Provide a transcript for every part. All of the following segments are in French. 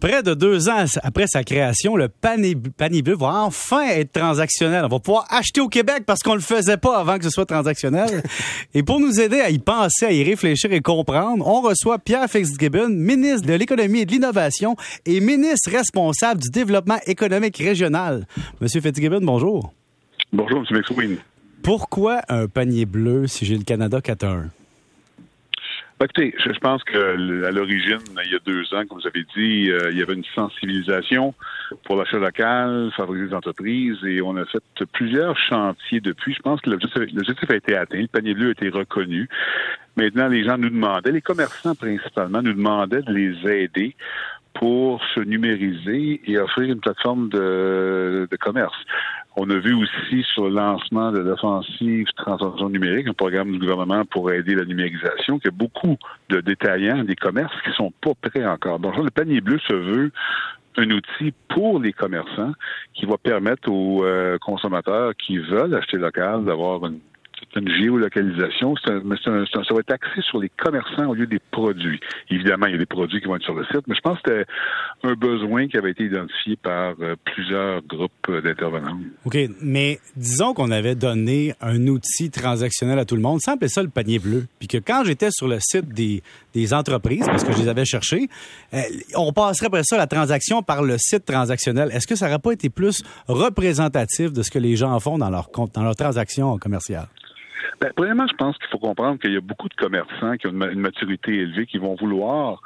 Près de deux ans après sa création, le panier, bleu va enfin être transactionnel. On va pouvoir acheter au Québec parce qu'on le faisait pas avant que ce soit transactionnel. et pour nous aider à y penser, à y réfléchir et comprendre, on reçoit Pierre Fitzgibbon, ministre de l'économie et de l'innovation et ministre responsable du développement économique régional. Monsieur Fitzgibbon, bonjour. Bonjour, M. McSween. Pourquoi un panier bleu si j'ai le Canada 4 bah, écoutez, je, pense que à l'origine, il y a deux ans, comme vous avez dit, euh, il y avait une sensibilisation pour l'achat local, favoriser les entreprises, et on a fait plusieurs chantiers depuis. Je pense que l'objectif a été atteint, le panier bleu a été reconnu. Maintenant, les gens nous demandaient, les commerçants principalement, nous demandaient de les aider pour se numériser et offrir une plateforme de, de commerce. On a vu aussi sur le lancement de l'offensive transformation numérique, un programme du gouvernement pour aider la numérisation, qu'il y a beaucoup de détaillants des commerces qui sont pas prêts encore. Donc, le panier bleu se veut un outil pour les commerçants qui va permettre aux euh, consommateurs qui veulent acheter local d'avoir une c'est une géolocalisation, mais ça va être axé sur les commerçants au lieu des produits. Évidemment, il y a des produits qui vont être sur le site, mais je pense que c'était un besoin qui avait été identifié par euh, plusieurs groupes d'intervenants. OK, mais disons qu'on avait donné un outil transactionnel à tout le monde, sans appeler ça le panier bleu, puis que quand j'étais sur le site des, des entreprises, parce que je les avais cherchés, euh, on passerait après ça la transaction par le site transactionnel. Est-ce que ça n'aurait pas été plus représentatif de ce que les gens font dans leur compte, dans leur transaction commerciale? Ben, premièrement, je pense qu'il faut comprendre qu'il y a beaucoup de commerçants qui ont une maturité élevée qui vont vouloir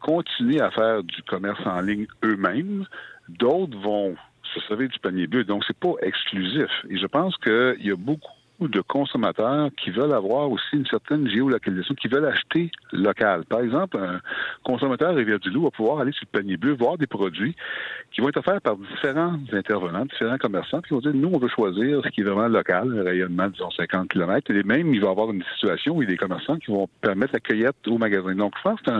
continuer à faire du commerce en ligne eux-mêmes. D'autres vont se servir du panier bleu. Donc, c'est pas exclusif. Et je pense qu'il y a beaucoup de consommateurs qui veulent avoir aussi une certaine géolocalisation, qui veulent acheter local. Par exemple, un consommateur Rivière-du-Loup va pouvoir aller sur le panier bleu, voir des produits qui vont être offerts par différents intervenants, différents commerçants, qui vont dire, nous, on veut choisir ce qui est vraiment local, un rayonnement, disons, 50 km, et même, il va y avoir une situation où il y a des commerçants qui vont permettre la cueillette au magasin. Donc, je pense que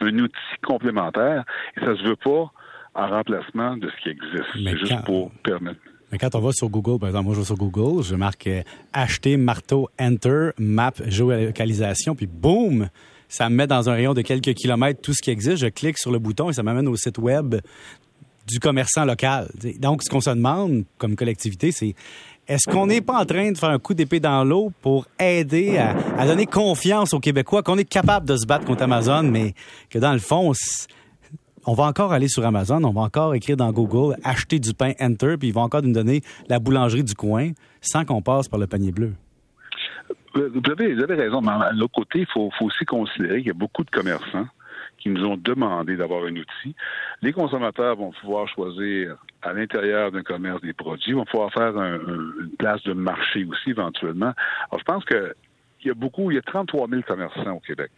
c'est un, outil complémentaire, et ça se veut pas en remplacement de ce qui existe. C'est juste pour permettre. Mais quand on va sur Google, par exemple, moi je vais sur Google, je marque euh, acheter marteau enter map géolocalisation, puis boum, ça me met dans un rayon de quelques kilomètres tout ce qui existe. Je clique sur le bouton et ça m'amène au site web du commerçant local. Donc, ce qu'on se demande comme collectivité, c'est est-ce qu'on n'est pas en train de faire un coup d'épée dans l'eau pour aider à, à, donner confiance aux Québécois qu'on est capable de se battre contre Amazon, mais que dans le fond, on va encore aller sur Amazon, on va encore écrire dans Google acheter du pain Enter, puis ils vont encore nous donner la boulangerie du coin sans qu'on passe par le panier bleu. Euh, vous avez, raison, mais de l'autre côté, il faut, aussi considérer qu'il y a beaucoup de commerçants qui nous ont demandé d'avoir un outil. Les consommateurs vont pouvoir choisir à l'intérieur d'un commerce des produits, vont pouvoir faire une place de marché aussi éventuellement. Je pense que il y a beaucoup, il y a 33 000 commerçants au Québec.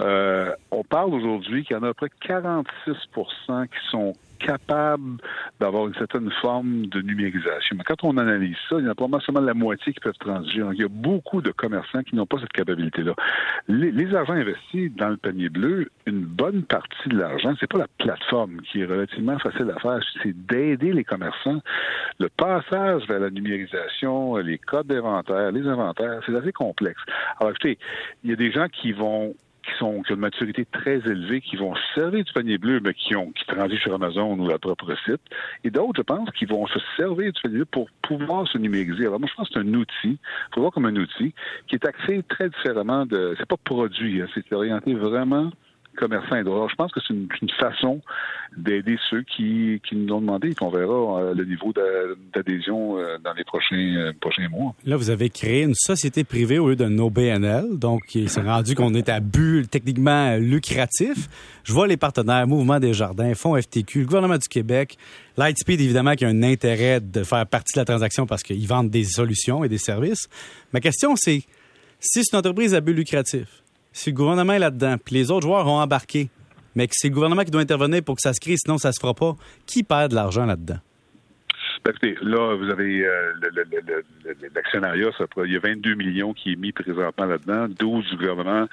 Euh, on parle aujourd'hui qu'il y en a à peu près 46% qui sont capables d'avoir une certaine forme de numérisation. Mais quand on analyse ça, il y en a probablement seulement la moitié qui peuvent transiger. Donc, il y a beaucoup de commerçants qui n'ont pas cette capacité-là. Les, les, argents investis dans le panier bleu, une bonne partie de l'argent, c'est pas la plateforme qui est relativement facile à faire, c'est d'aider les commerçants. Le passage vers la numérisation, les codes d'inventaire, les inventaires, c'est assez complexe. Alors, écoutez, il y a des gens qui vont qui sont qui ont une maturité très élevée, qui vont servir du panier bleu, mais qui ont qui transitent sur Amazon ou leur propre site. Et d'autres, je pense, qui vont se servir du panier bleu pour pouvoir se numériser. Alors moi, je pense que c'est un outil, il faut voir comme un outil, qui est axé très différemment de. C'est pas produit, hein, c'est orienté vraiment commerçants Je pense que c'est une, façon d'aider ceux qui, nous ont demandé et qu'on verra euh, le niveau d'adhésion euh, dans les prochains, euh, prochains mois. Là, vous avez créé une société privée au lieu d'un OBNL, donc il s'est rendu qu'on est à but techniquement lucratif. Je vois les partenaires, Mouvement des Jardins, Fonds FTQ, le gouvernement du Québec, Lightspeed, évidemment, qui a un intérêt de faire partie de la transaction parce qu'ils vendent des solutions et des services. Ma question, c'est si c'est une entreprise à but lucratif, si le gouvernement est là-dedans, puis les autres joueurs ont embarqué, mais que c'est le gouvernement qui doit intervenir pour que ça se crée, sinon ça se fera pas, qui perd de l'argent là-dedans? Ben, écoutez, là, vous avez euh, l'actionnariat, il y a 22 millions qui est mis présentement là-dedans, 12 du gouvernement,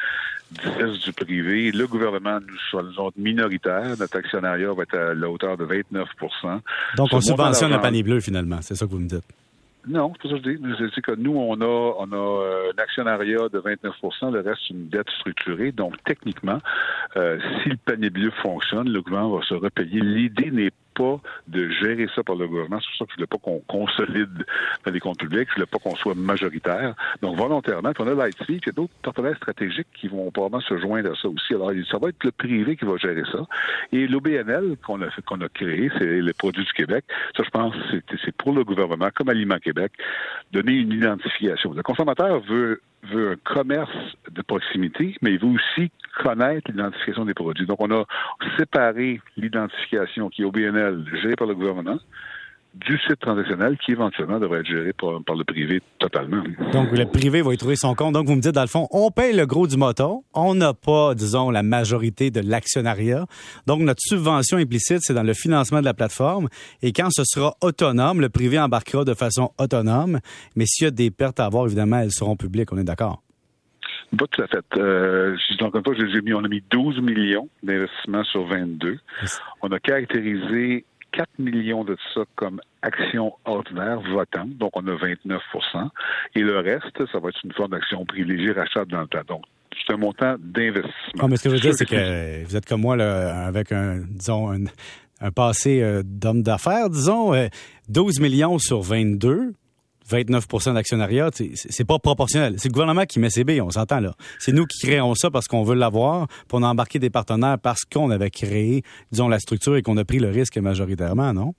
10 du privé. Le gouvernement, nous sommes minoritaires. Notre actionnariat va être à la hauteur de 29% Donc, on subventionne le panier bleu, finalement. C'est ça que vous me dites. Non, c'est pas ça que je dis. Que nous, on a, on a euh, un actionnariat de 29% le reste, une dette structurée. Donc, techniquement, euh, si le panier bleu fonctionne, le gouvernement va se repayer. L'idée n'est pas de gérer ça par le gouvernement. C'est pour ça que je voulais pas qu'on consolide les comptes publics. Je voulais pas qu'on soit majoritaire. Donc, volontairement, puis on a Lightspeed, il y a d'autres partenaires stratégiques qui vont probablement se joindre à ça aussi. Alors, ça va être le privé qui va gérer ça. Et l'OBNL qu'on a, qu'on a créé, c'est les produits du Québec. Ça, je pense, c'est pour le gouvernement, comme Aliment Québec, donner une identification. Le consommateur veut veut un commerce de proximité, mais il veut aussi connaître l'identification des produits. Donc, on a séparé l'identification qui est OBNL, gérée par le gouvernement, du site transactionnel qui éventuellement devrait être géré par, le privé totalement. Donc le privé va y trouver son compte. Donc vous me dites dans le fond, on paye le gros du moton, on n'a pas, disons, la majorité de l'actionnariat. Donc notre subvention implicite, c'est dans le financement de la plateforme. Et quand ce sera autonome, le privé embarquera de façon autonome. Mais s'il y a des pertes à avoir, évidemment, elles seront publiques. On est d'accord? Pas tout à fait. Euh, encore une j'ai mis, on a mis 12 millions d'investissements sur 22. On a caractérisé 4 millions de ça comme actions ordinaires votantes, donc on a 29% Et le reste, ça va être une forme d'action privilégiée rachat dans le temps. Donc, c'est un montant d'investissement. Non, mais ce que je veux dire, c'est que vous êtes comme moi, là, avec un, disons, un, passé euh, d'homme d'affaires, disons, 12 euh, millions sur 22, 29% d'actionnariat, c'est pas proportionnel. C'est le gouvernement qui met ses billes, on s'entend là. C'est nous qui créons ça parce qu'on veut l'avoir, pour embarquer des partenaires parce qu'on avait créé, disons, la structure et qu'on a pris le risque majoritairement, non?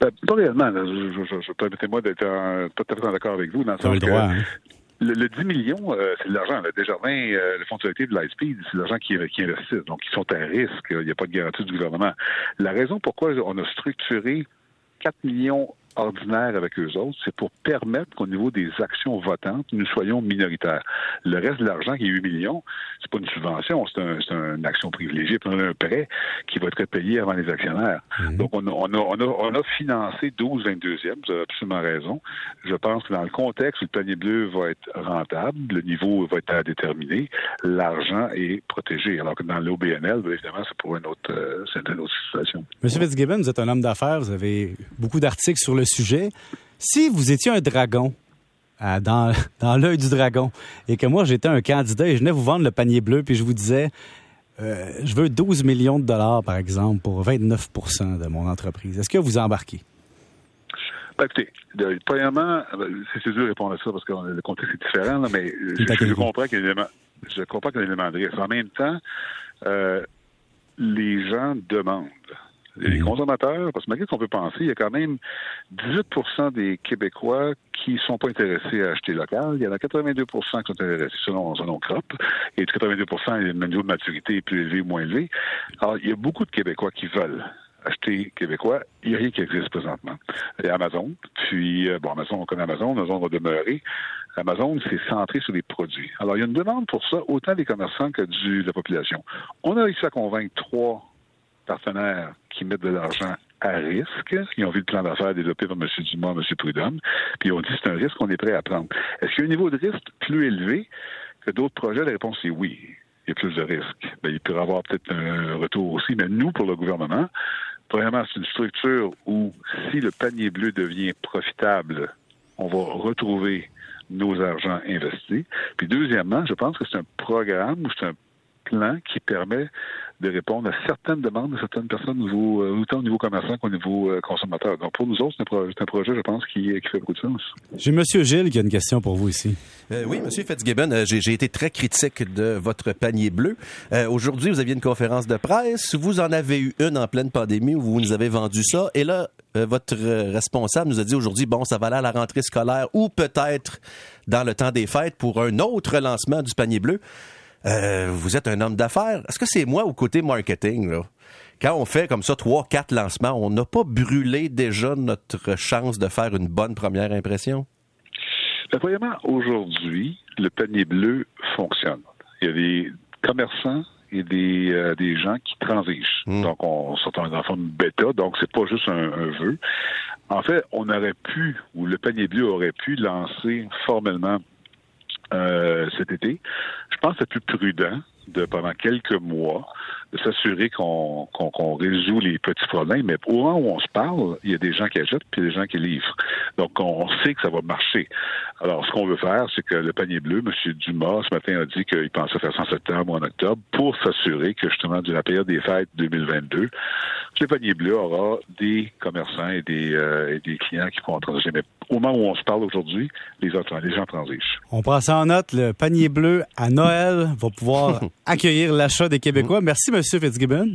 Ben, pas réellement. Je, je, permettez-moi d'être fait d'accord avec vous dans le sens le droit, hein? le, 10 millions, euh, c'est de l'argent. Desjardins, euh, le fonds de sécurité de l'ISP, c'est de l'argent qui, qui investissent. Donc, ils sont à risque. Il n'y a pas de garantie du gouvernement. La raison pourquoi on a structuré 4 millions ordinaire avec eux autres, c'est pour permettre qu'au niveau des actions votantes, nous soyons minoritaires. Le reste de l'argent, qui est 8 millions, c'est pas une subvention, c'est un, une action privilégiée, puis on a un prêt qui va être payé avant les actionnaires. Mhm. Donc, on a, on, a, on, a, on a financé 12 22e, vous avez absolument raison. Je pense que dans le contexte où le panier bleu va être rentable, le niveau va être à déterminer, l'argent est protégé. Alors que dans l'OBNL, ben, évidemment, c'est pour une autre, euh, une autre situation. Monsieur Fitzgibbon, vous êtes un homme d'affaires, vous avez beaucoup d'articles sur le sujet. Si vous étiez un dragon, euh, dans, dans l'œil du dragon, et que moi j'étais un candidat et je venais vous vendre le panier bleu, puis je vous disais, euh, je veux 12 millions de dollars, par exemple, pour 29% de mon entreprise, est-ce que vous embarquez? Ben, écoutez, premièrement, c'est dur de répondre à ça parce que le contexte est différent, mais je, comprends qu'il y a un élément, je comprends qu'il y a un élément de risque. En même temps, euh, les gens demandent les mhm. consommateurs, parce que malgré ce qu'on peut penser, il y a quand même 18% des Québécois qui ne sont pas intéressés à acheter local. Il y en a 82% qui sont intéressés selon, selon CROP. Et 82 le niveau de maturité est plus élevé ou moins élevé. Alors, il y a beaucoup de Québécois qui veulent acheter québécois. Il n'y a rien qui existe présentement. Il y a Amazon. Puis, euh, bon, Amazon, on connaît Amazon. Amazon va demeurer. Amazon, c'est centré sur les produits. Alors, il y a une demande pour ça, autant des commerçants que du, de la population. On a réussi à convaincre trois partenaires qui mettent de l'argent à risque. Ils ont vu le plan d'affaires développé par M. Dumas, M. Prudhomme, puis ils ont dit c'est un risque qu'on est prêt à prendre. Est-ce qu'il y a un niveau de risque plus élevé que d'autres projets? La réponse est oui. Il y a plus de risques. Ben, il peut y avoir peut-être un retour aussi, mais nous, pour le gouvernement, premièrement, c'est une structure où si le panier bleu devient profitable, on va retrouver nos argents investis. Puis deuxièmement, je pense que c'est un programme ou c'est un plan qui permet de répondre à certaines demandes de certaines personnes, euh, autant au niveau commerçant qu'au niveau euh, consommateur. Donc, pour nous autres, c'est un, projet, je pense, qui, qui, fait beaucoup de sens. J'ai M. Gilles qui a une question pour vous ici. Euh, oui, M. Fitzgibbon, j'ai été très critique de votre panier bleu. Aujourd'hui, vous aviez une conférence de presse. Vous en avez eu une en pleine pandémie où vous nous avez vendu ça. Et là, votre responsable nous a dit aujourd'hui, bon, ça va aller à la rentrée scolaire ou peut-être dans le temps des fêtes pour un autre lancement du panier bleu. Euh, vous êtes un homme d'affaires. Est-ce que c'est moi au côté marketing, là? Quand on fait comme ça trois, quatre lancements, on n'a pas brûlé déjà notre chance de faire une bonne première impression? Ben, premièrement, aujourd'hui, le panier bleu fonctionne. Il y a des commerçants et des, euh, des gens qui transigent. Hmm. Donc, on sort en forme de bêta, donc c'est pas juste un, un, vœu. En fait, on aurait pu, ou le panier bleu aurait pu lancer formellement euh, cet été. Je pense que c'est plus prudent de pendant quelques mois de s'assurer qu'on résout les petits problèmes. Mais au moment où on se parle, il y a des gens qui achètent puis des gens qui livrent. Donc, on sait que ça va marcher. Alors, ce qu'on veut faire, c'est que le panier bleu, M. Dumas, ce matin, a dit qu'il pensait faire ça en septembre ou en octobre pour s'assurer que, justement, durant la période des fêtes 2022, le panier bleu aura des commerçants et des, euh, et des clients qui pourront transiger. Mais au moment où on se parle aujourd'hui, les, les gens transigent. On prend ça en note. Le panier bleu à Noël va pouvoir accueillir l'achat des Québécois. Merci, M. Fitzgibbon.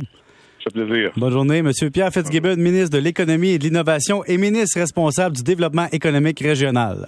Plaisir. Bonne journée, M. Pierre Fitzgibbon, ministre de l'Économie et de l'Innovation et ministre responsable du développement économique régional.